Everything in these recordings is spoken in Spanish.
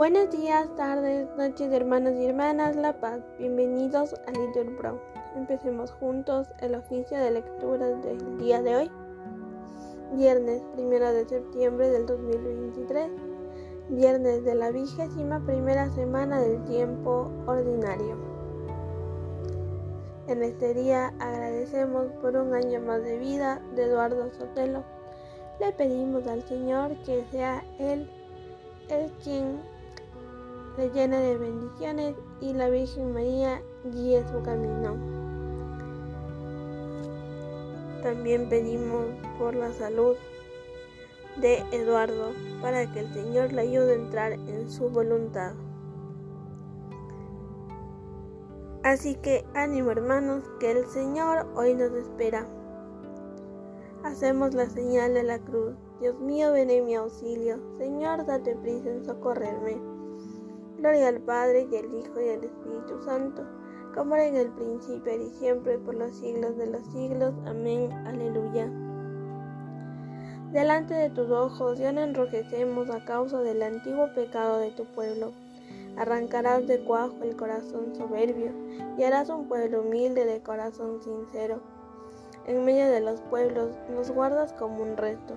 Buenos días, tardes, noches, hermanos y hermanas La Paz. Bienvenidos a Little Brown. Empecemos juntos el oficio de lectura del día de hoy, viernes 1 de septiembre del 2023, viernes de la vigésima primera semana del tiempo ordinario. En este día agradecemos por un año más de vida de Eduardo Sotelo. Le pedimos al Señor que sea Él el quien le llena de bendiciones y la Virgen María guíe su camino. También pedimos por la salud de Eduardo para que el Señor le ayude a entrar en su voluntad. Así que ánimo hermanos, que el Señor hoy nos espera. Hacemos la señal de la cruz. Dios mío, ven en mi auxilio. Señor, date prisa en socorrerme. Gloria al Padre y al Hijo y al Espíritu Santo, como era en el principio y siempre, por los siglos de los siglos. Amén. Aleluya. Delante de tus ojos ya no enrojecemos a causa del antiguo pecado de tu pueblo. Arrancarás de cuajo el corazón soberbio y harás un pueblo humilde de corazón sincero. En medio de los pueblos nos guardas como un resto,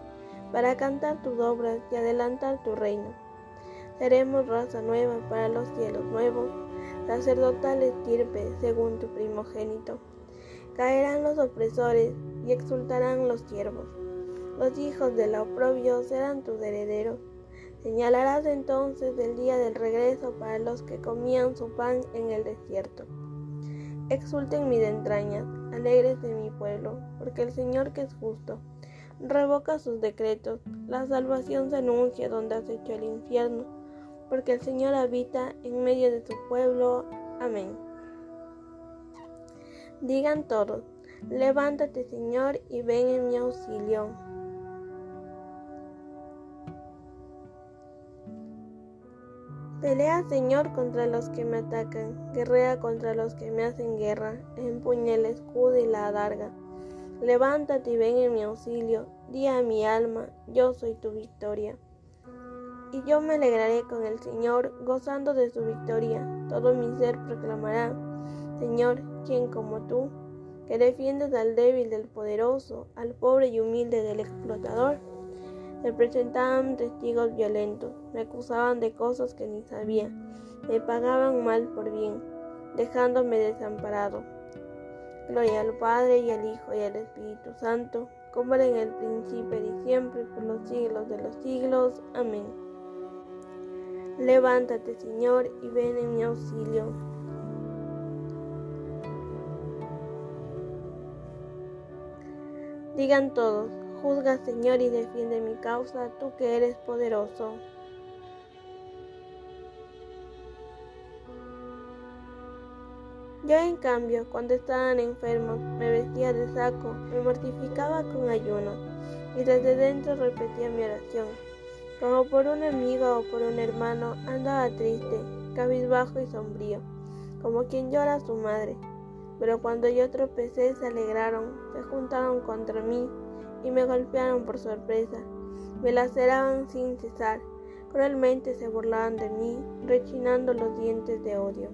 para cantar tus obras y adelantar tu reino. Seremos raza nueva para los cielos nuevos, sacerdotal estirpe según tu primogénito. Caerán los opresores y exultarán los siervos. Los hijos del oprobio serán tus herederos. Señalarás entonces el día del regreso para los que comían su pan en el desierto. Exulten mis entrañas, alegres de mi pueblo, porque el Señor que es justo, revoca sus decretos. La salvación se anuncia donde has hecho el infierno porque el Señor habita en medio de su pueblo. Amén. Digan todos, levántate Señor y ven en mi auxilio. Pelea Señor contra los que me atacan, guerrea contra los que me hacen guerra, empuña el escudo y la adarga. Levántate y ven en mi auxilio, di a mi alma, yo soy tu victoria y yo me alegraré con el Señor, gozando de su victoria. Todo mi ser proclamará, Señor, ¿quién como tú, que defiendes al débil del poderoso, al pobre y humilde del explotador. Se presentaban testigos violentos, me acusaban de cosas que ni sabía, me pagaban mal por bien, dejándome desamparado. Gloria al Padre y al Hijo y al Espíritu Santo, como era en el principio y siempre, por los siglos de los siglos. Amén. Levántate, Señor, y ven en mi auxilio. Digan todos, juzga, Señor, y defiende mi causa, tú que eres poderoso. Yo, en cambio, cuando estaban enfermos, me vestía de saco, me mortificaba con ayuno, y desde dentro repetía mi oración. Como por un amigo o por un hermano, andaba triste, cabizbajo y sombrío, como quien llora a su madre. Pero cuando yo tropecé, se alegraron, se juntaron contra mí y me golpearon por sorpresa. Me laceraban sin cesar, cruelmente se burlaban de mí, rechinando los dientes de odio.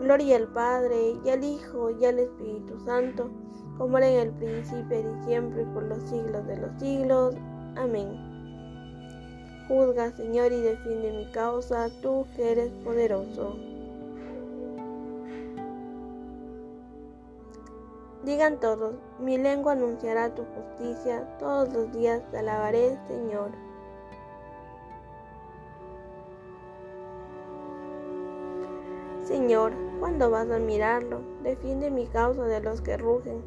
Gloria al Padre, y al Hijo, y al Espíritu Santo, como era en el principio y siempre, por los siglos de los siglos. Amén. Juzga, Señor, y defiende mi causa, tú que eres poderoso. Digan todos, mi lengua anunciará tu justicia, todos los días te alabaré, Señor. Señor, ¿cuándo vas a mirarlo? Defiende mi causa de los que rugen,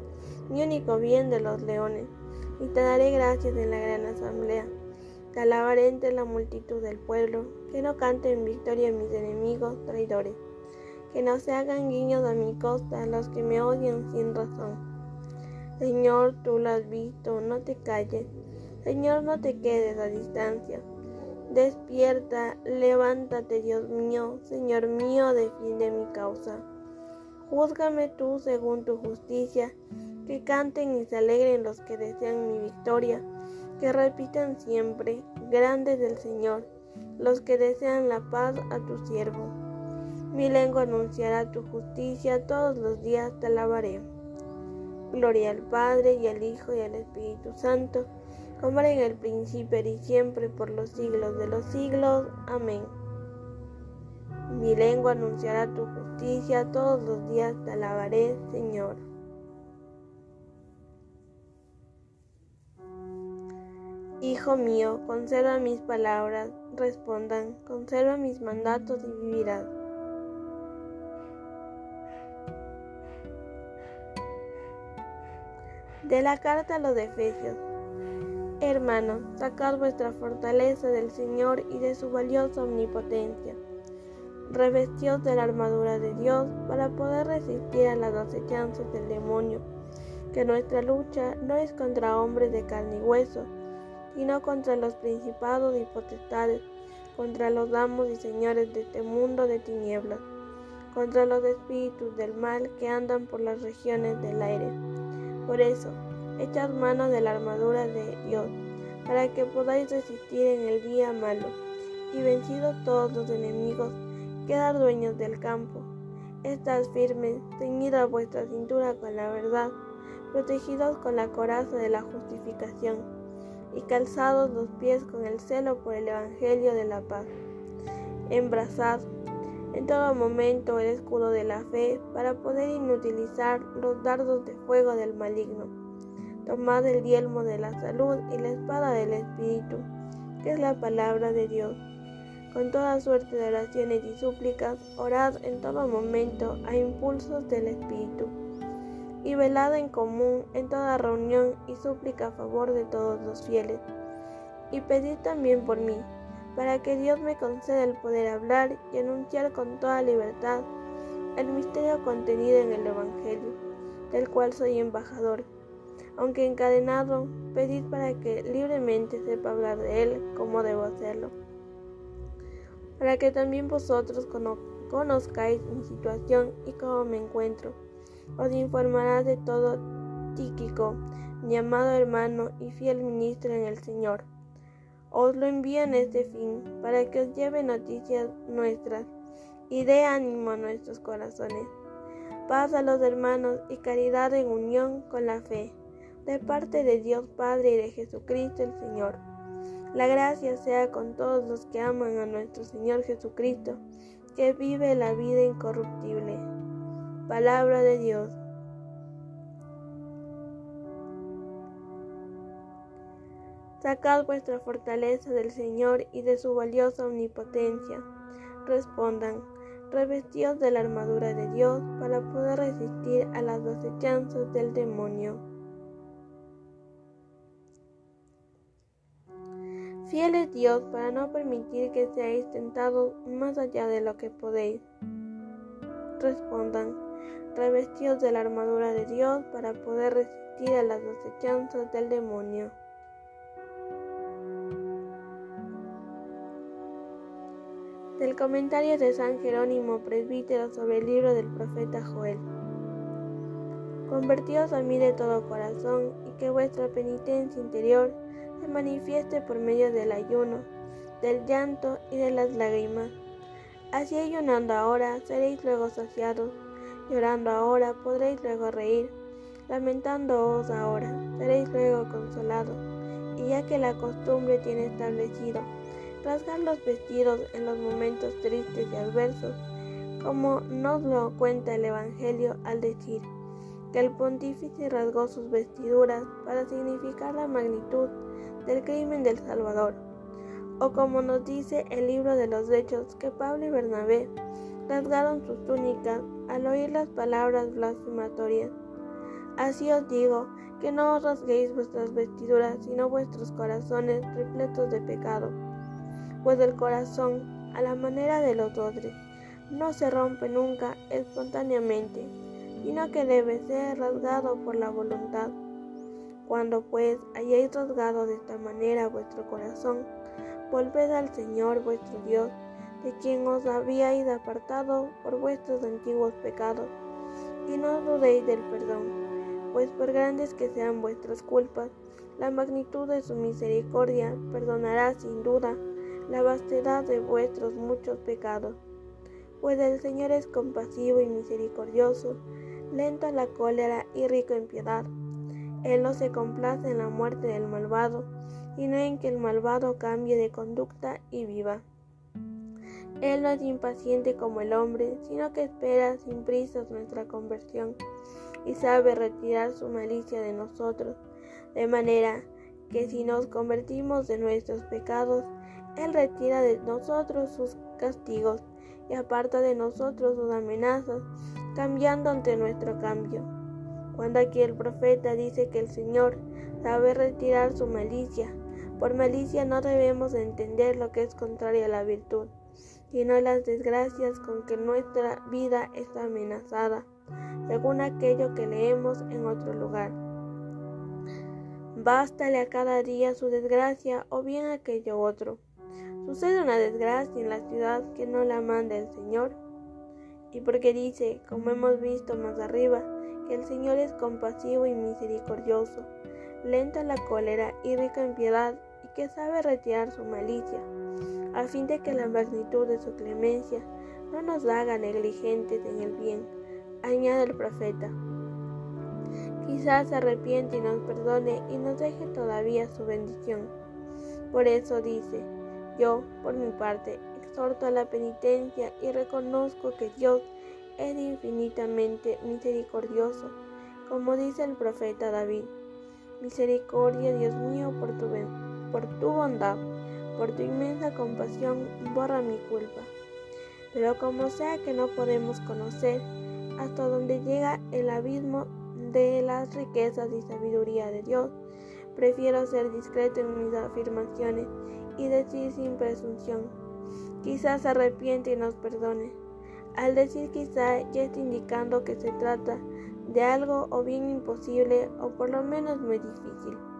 mi único bien de los leones y te daré gracias en la gran asamblea. Te alabaré entre la multitud del pueblo, que no canten victoria mis enemigos traidores, que no se hagan guiños a mi costa los que me odian sin razón. Señor, tú lo has visto, no te calles. Señor, no te quedes a distancia. Despierta, levántate, Dios mío, Señor mío, defiende mi causa. Júzgame tú según tu justicia que canten y se alegren los que desean mi victoria, que repitan siempre, grande del Señor, los que desean la paz a tu siervo. Mi lengua anunciará tu justicia, todos los días te alabaré. Gloria al Padre y al Hijo y al Espíritu Santo, como era en el principio y siempre, por los siglos de los siglos. Amén. Mi lengua anunciará tu justicia, todos los días te alabaré, Señor. Hijo mío, conserva mis palabras, respondan, conserva mis mandatos y vivirás. De la carta a los Efesios. Hermanos, sacad vuestra fortaleza del Señor y de su valiosa omnipotencia. Revestidos de la armadura de Dios para poder resistir a las acechanzas del demonio, que nuestra lucha no es contra hombres de carne y hueso, sino contra los principados y potestades, contra los amos y señores de este mundo de tinieblas, contra los espíritus del mal que andan por las regiones del aire. Por eso, echad mano de la armadura de Dios, para que podáis resistir en el día malo, y vencidos todos los enemigos, quedar dueños del campo. Estad firmes, ceñida vuestra cintura con la verdad, protegidos con la coraza de la justificación y calzados los pies con el celo por el Evangelio de la paz. Embrazad en todo momento el escudo de la fe para poder inutilizar los dardos de fuego del maligno. Tomad el yelmo de la salud y la espada del Espíritu, que es la palabra de Dios. Con toda suerte de oraciones y súplicas, orad en todo momento a impulsos del Espíritu y velada en común en toda reunión y súplica a favor de todos los fieles. Y pedid también por mí, para que Dios me conceda el poder hablar y anunciar con toda libertad el misterio contenido en el Evangelio, del cual soy embajador. Aunque encadenado, pedid para que libremente sepa hablar de él como debo hacerlo. Para que también vosotros conozcáis mi situación y cómo me encuentro os informará de todo Tíquico, mi amado hermano y fiel ministro en el Señor. Os lo envío en este fin, para que os lleve noticias nuestras y dé ánimo a nuestros corazones. Paz a los hermanos y caridad en unión con la fe, de parte de Dios Padre y de Jesucristo el Señor. La gracia sea con todos los que aman a nuestro Señor Jesucristo, que vive la vida incorruptible. Palabra de Dios. Sacad vuestra fortaleza del Señor y de su valiosa omnipotencia. Respondan, revestidos de la armadura de Dios para poder resistir a las acechanzas del demonio. Fiel es Dios para no permitir que seáis tentados más allá de lo que podéis. Respondan, revestidos de la armadura de Dios para poder resistir a las acechanzas del demonio. Del comentario de San Jerónimo, presbítero sobre el libro del profeta Joel. Convertíos a mí de todo corazón y que vuestra penitencia interior se manifieste por medio del ayuno, del llanto y de las lágrimas. Así ayunando ahora seréis luego saciados Llorando ahora podréis luego reír, lamentándoos ahora seréis luego consolados. Y ya que la costumbre tiene establecido rasgar los vestidos en los momentos tristes y adversos, como nos lo cuenta el Evangelio al decir que el pontífice rasgó sus vestiduras para significar la magnitud del crimen del Salvador, o como nos dice el libro de los Hechos que Pablo y Bernabé rasgaron sus túnicas al oír las palabras blasfematorias. Así os digo, que no os rasguéis vuestras vestiduras, sino vuestros corazones repletos de pecado. Pues el corazón, a la manera de los otros, no se rompe nunca espontáneamente, sino que debe ser rasgado por la voluntad. Cuando pues hayáis rasgado de esta manera vuestro corazón, volved al Señor vuestro Dios, de quien os habíais apartado por vuestros antiguos pecados, y no dudéis del perdón, pues por grandes que sean vuestras culpas, la magnitud de su misericordia perdonará sin duda la vastedad de vuestros muchos pecados. Pues el Señor es compasivo y misericordioso, lento a la cólera y rico en piedad. Él no se complace en la muerte del malvado, y no en que el malvado cambie de conducta y viva. Él no es impaciente como el hombre, sino que espera sin prisas nuestra conversión, y sabe retirar su malicia de nosotros, de manera que si nos convertimos de nuestros pecados, Él retira de nosotros sus castigos y aparta de nosotros sus amenazas, cambiando ante nuestro cambio. Cuando aquí el profeta dice que el Señor sabe retirar su malicia, por malicia no debemos entender lo que es contrario a la virtud, sino las desgracias con que nuestra vida está amenazada, según aquello que leemos en otro lugar. Bástale a cada día su desgracia o bien aquello otro. Sucede una desgracia en la ciudad que no la manda el Señor. Y porque dice, como hemos visto más arriba, que el Señor es compasivo y misericordioso, lento a la cólera y rico en piedad, y que sabe retirar su malicia, a fin de que la magnitud de su clemencia no nos haga negligentes en el bien, añade el profeta. Quizás se arrepiente y nos perdone y nos deje todavía su bendición. Por eso dice, yo, por mi parte, exhorto a la penitencia y reconozco que Dios es infinitamente misericordioso, como dice el profeta David. Misericordia, Dios mío, por tu, por tu bondad, por tu inmensa compasión, borra mi culpa. Pero como sea que no podemos conocer hasta donde llega el abismo de las riquezas y sabiduría de Dios, prefiero ser discreto en mis afirmaciones y decir sin presunción. Quizás se arrepiente y nos perdone. Al decir quizá ya está indicando que se trata de algo o bien imposible o por lo menos muy difícil.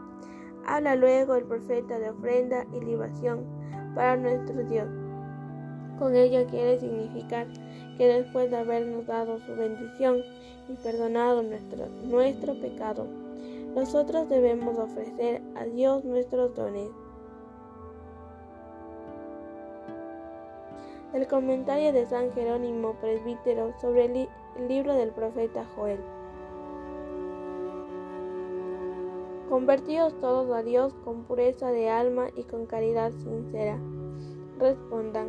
Habla luego el profeta de ofrenda y libación para nuestro Dios. Con ello quiere significar que después de habernos dado su bendición y perdonado nuestro, nuestro pecado, nosotros debemos ofrecer a Dios nuestros dones. El comentario de San Jerónimo Presbítero sobre el, el libro del profeta Joel. Convertidos todos a Dios con pureza de alma y con caridad sincera. Respondan,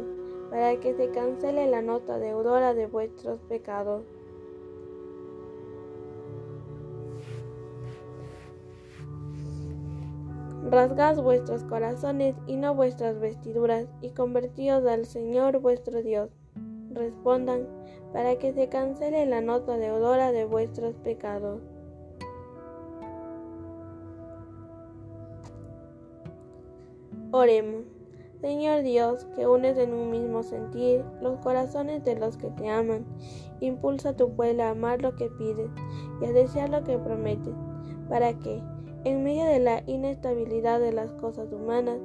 para que se cancele la nota deudora de vuestros pecados. Rasgad vuestros corazones y no vuestras vestiduras, y convertíos al Señor vuestro Dios. Respondan, para que se cancele la nota deudora de vuestros pecados. Oremos. Señor Dios, que unes en un mismo sentir los corazones de los que te aman, impulsa a tu pueblo a amar lo que pides y a desear lo que prometes, para que, en medio de la inestabilidad de las cosas humanas,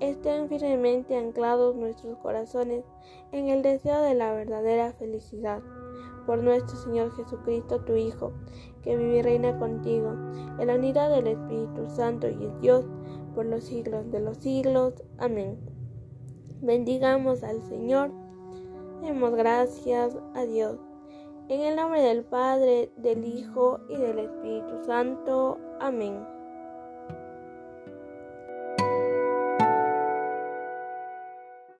estén firmemente anclados nuestros corazones en el deseo de la verdadera felicidad. Por nuestro Señor Jesucristo, tu Hijo, que vive y reina contigo, en la unidad del Espíritu Santo y es Dios, por los siglos de los siglos. Amén. Bendigamos al Señor. Demos gracias a Dios. En el nombre del Padre, del Hijo y del Espíritu Santo. Amén.